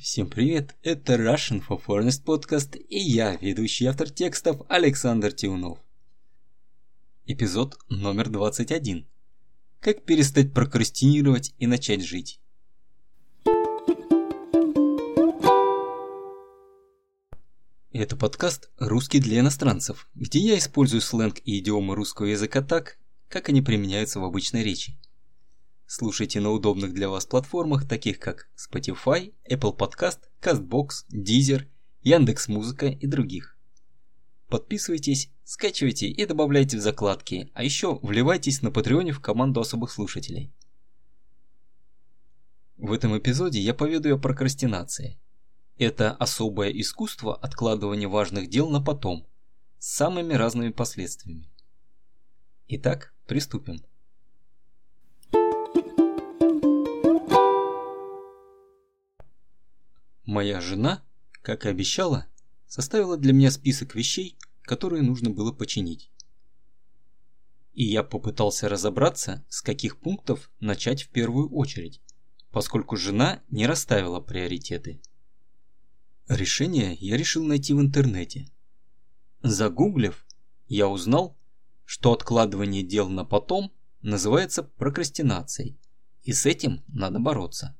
Всем привет, это Russian for Foreigners подкаст и я, ведущий автор текстов Александр Тиунов. Эпизод номер 21. Как перестать прокрастинировать и начать жить. Это подкаст «Русский для иностранцев», где я использую сленг и идиомы русского языка так, как они применяются в обычной речи. Слушайте на удобных для вас платформах, таких как Spotify, Apple Podcast, CastBox, Deezer, Яндекс.Музыка и других. Подписывайтесь, скачивайте и добавляйте в закладки, а еще вливайтесь на Патреоне в команду особых слушателей. В этом эпизоде я поведаю о прокрастинации. Это особое искусство откладывания важных дел на потом, с самыми разными последствиями. Итак, приступим. Моя жена, как и обещала, составила для меня список вещей, которые нужно было починить. И я попытался разобраться, с каких пунктов начать в первую очередь, поскольку жена не расставила приоритеты. Решение я решил найти в интернете. Загуглив, я узнал, что откладывание дел на потом называется прокрастинацией, и с этим надо бороться.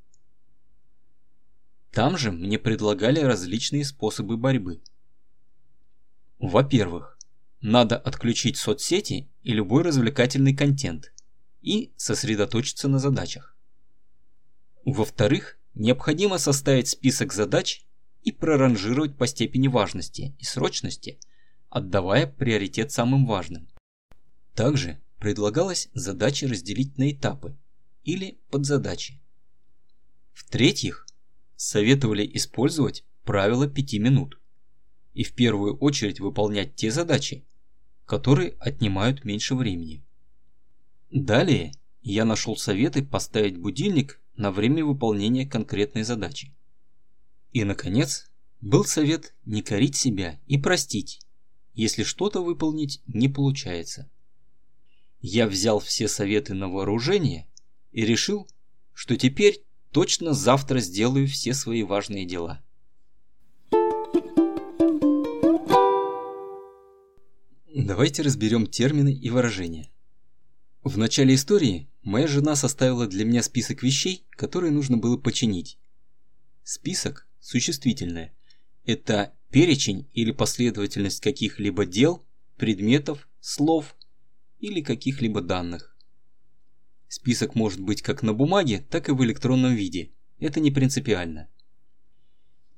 Там же мне предлагали различные способы борьбы. Во-первых, надо отключить соцсети и любой развлекательный контент и сосредоточиться на задачах. Во-вторых, необходимо составить список задач и проранжировать по степени важности и срочности, отдавая приоритет самым важным. Также предлагалось задачи разделить на этапы или подзадачи. В-третьих, советовали использовать правило 5 минут и в первую очередь выполнять те задачи, которые отнимают меньше времени. Далее я нашел советы поставить будильник на время выполнения конкретной задачи. И, наконец, был совет не корить себя и простить, если что-то выполнить не получается. Я взял все советы на вооружение и решил, что теперь Точно завтра сделаю все свои важные дела. Давайте разберем термины и выражения. В начале истории моя жена составила для меня список вещей, которые нужно было починить. Список существительное. Это перечень или последовательность каких-либо дел, предметов, слов или каких-либо данных. Список может быть как на бумаге, так и в электронном виде. Это не принципиально.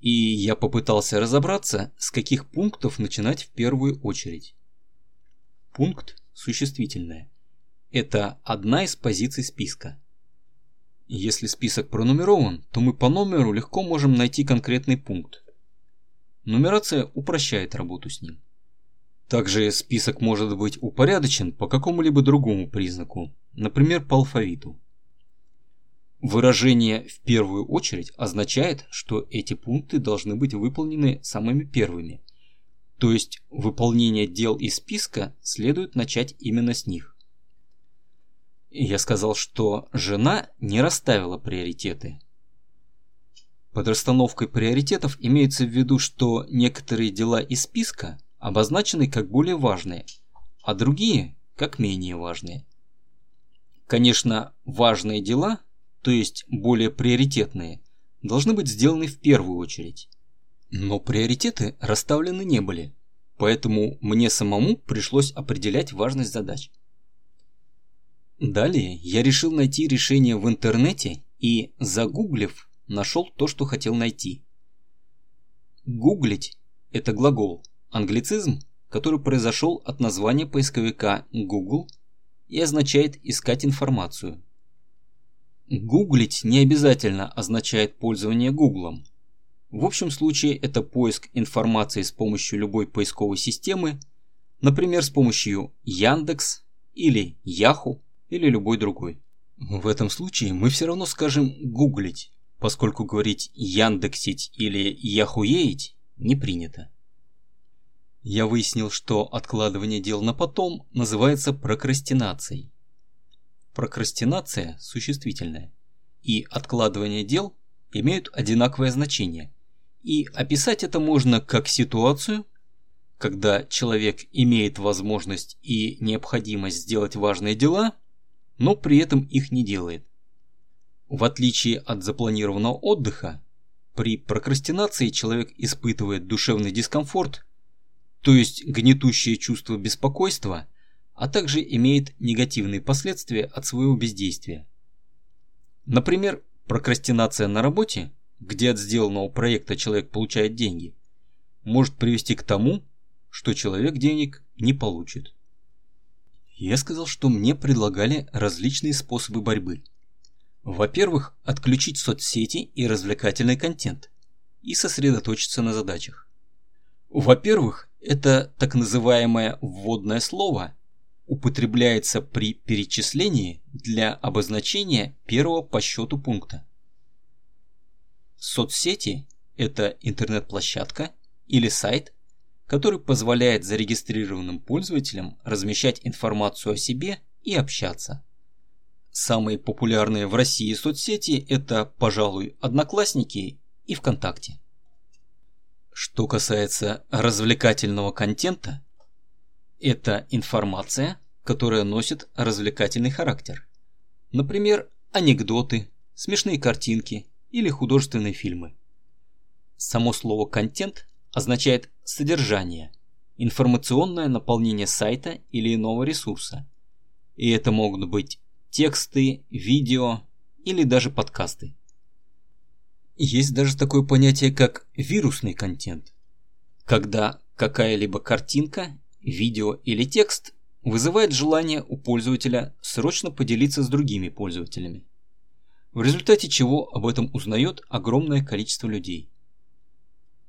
И я попытался разобраться, с каких пунктов начинать в первую очередь. Пункт существительное. Это одна из позиций списка. Если список пронумерован, то мы по номеру легко можем найти конкретный пункт. Нумерация упрощает работу с ним. Также список может быть упорядочен по какому-либо другому признаку, например, по алфавиту. Выражение «в первую очередь» означает, что эти пункты должны быть выполнены самыми первыми. То есть выполнение дел из списка следует начать именно с них. Я сказал, что жена не расставила приоритеты. Под расстановкой приоритетов имеется в виду, что некоторые дела из списка обозначены как более важные, а другие как менее важные. Конечно, важные дела, то есть более приоритетные, должны быть сделаны в первую очередь. Но приоритеты расставлены не были, поэтому мне самому пришлось определять важность задач. Далее я решил найти решение в интернете и, загуглив, нашел то, что хотел найти. Гуглить – это глагол, англицизм, который произошел от названия поисковика Google – и означает искать информацию. Гуглить не обязательно означает пользование Гуглом. В общем случае это поиск информации с помощью любой поисковой системы, например, с помощью Яндекс или Яху или любой другой. В этом случае мы все равно скажем гуглить, поскольку говорить яндексить или яхуеить не принято. Я выяснил, что откладывание дел на потом называется прокрастинацией. Прокрастинация существительная. И откладывание дел имеют одинаковое значение, и описать это можно как ситуацию, когда человек имеет возможность и необходимость сделать важные дела, но при этом их не делает. В отличие от запланированного отдыха, при прокрастинации человек испытывает душевный дискомфорт, то есть гнетущее чувство беспокойства, а также имеет негативные последствия от своего бездействия. Например, прокрастинация на работе, где от сделанного проекта человек получает деньги, может привести к тому, что человек денег не получит. Я сказал, что мне предлагали различные способы борьбы. Во-первых, отключить соцсети и развлекательный контент и сосредоточиться на задачах. Во-первых, это так называемое вводное слово употребляется при перечислении для обозначения первого по счету пункта. Соцсети – это интернет-площадка или сайт, который позволяет зарегистрированным пользователям размещать информацию о себе и общаться. Самые популярные в России соцсети – это, пожалуй, Одноклассники и ВКонтакте. Что касается развлекательного контента, это информация, которая носит развлекательный характер. Например, анекдоты, смешные картинки или художественные фильмы. Само слово «контент» означает содержание, информационное наполнение сайта или иного ресурса. И это могут быть тексты, видео или даже подкасты. Есть даже такое понятие, как вирусный контент, когда какая-либо картинка, видео или текст вызывает желание у пользователя срочно поделиться с другими пользователями, в результате чего об этом узнает огромное количество людей.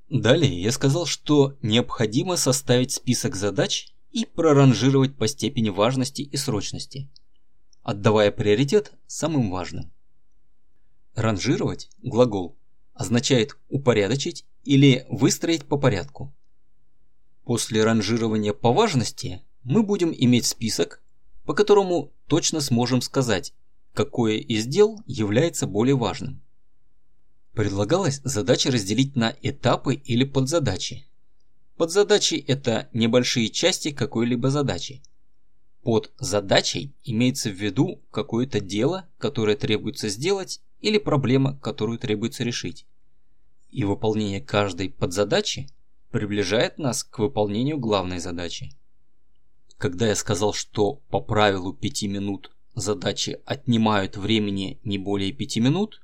Далее я сказал, что необходимо составить список задач и проранжировать по степени важности и срочности, отдавая приоритет самым важным. Ранжировать – глагол, означает упорядочить или выстроить по порядку. После ранжирования по важности мы будем иметь список, по которому точно сможем сказать, какое из дел является более важным. Предлагалось задачи разделить на этапы или подзадачи. Подзадачи – это небольшие части какой-либо задачи. Под задачей имеется в виду какое-то дело, которое требуется сделать, или проблема, которую требуется решить. И выполнение каждой подзадачи приближает нас к выполнению главной задачи. Когда я сказал, что по правилу 5 минут задачи отнимают времени не более 5 минут,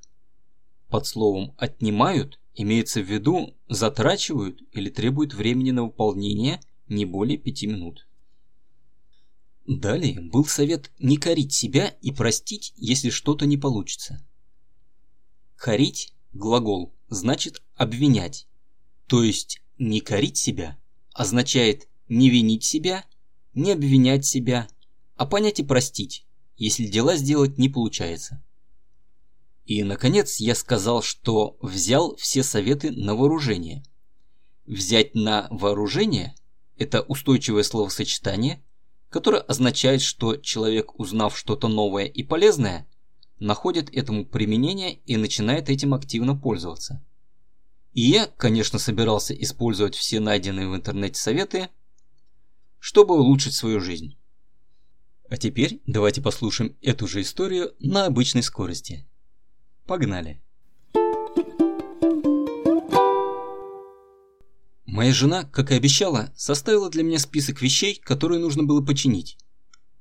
под словом «отнимают» имеется в виду затрачивают или требуют времени на выполнение не более 5 минут. Далее был совет не корить себя и простить, если что-то не получится. Корить – глагол, значит обвинять. То есть не корить себя означает не винить себя, не обвинять себя, а понять и простить, если дела сделать не получается. И, наконец, я сказал, что взял все советы на вооружение. Взять на вооружение – это устойчивое словосочетание, которое означает, что человек, узнав что-то новое и полезное, находит этому применение и начинает этим активно пользоваться. И я, конечно, собирался использовать все найденные в интернете советы, чтобы улучшить свою жизнь. А теперь давайте послушаем эту же историю на обычной скорости. Погнали! Моя жена, как и обещала, составила для меня список вещей, которые нужно было починить.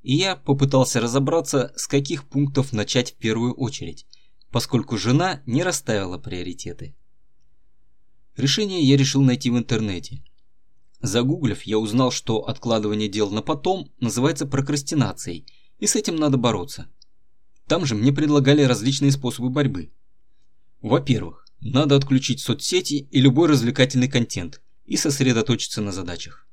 И я попытался разобраться, с каких пунктов начать в первую очередь, поскольку жена не расставила приоритеты. Решение я решил найти в интернете. Загуглив, я узнал, что откладывание дел на потом называется прокрастинацией, и с этим надо бороться. Там же мне предлагали различные способы борьбы. Во-первых, надо отключить соцсети и любой развлекательный контент и сосредоточиться на задачах.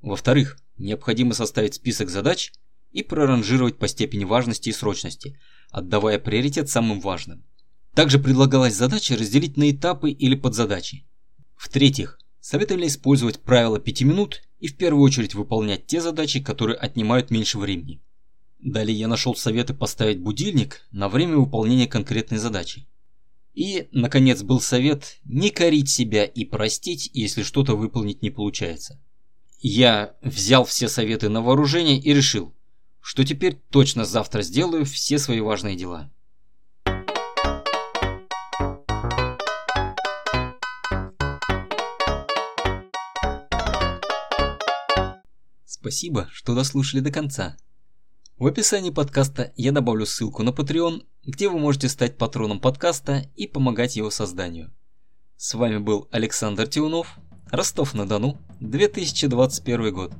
Во-вторых, необходимо составить список задач и проранжировать по степени важности и срочности, отдавая приоритет самым важным. Также предлагалось задачи разделить на этапы или подзадачи. В-третьих, советовали использовать правило 5 минут и в первую очередь выполнять те задачи, которые отнимают меньше времени. Далее я нашел советы поставить будильник на время выполнения конкретной задачи. И, наконец, был совет не корить себя и простить, если что-то выполнить не получается. Я взял все советы на вооружение и решил, что теперь точно завтра сделаю все свои важные дела. Спасибо, что дослушали до конца. В описании подкаста я добавлю ссылку на Patreon, где вы можете стать патроном подкаста и помогать его созданию. С вами был Александр Тиунов, Ростов-на-Дону, 2021 год.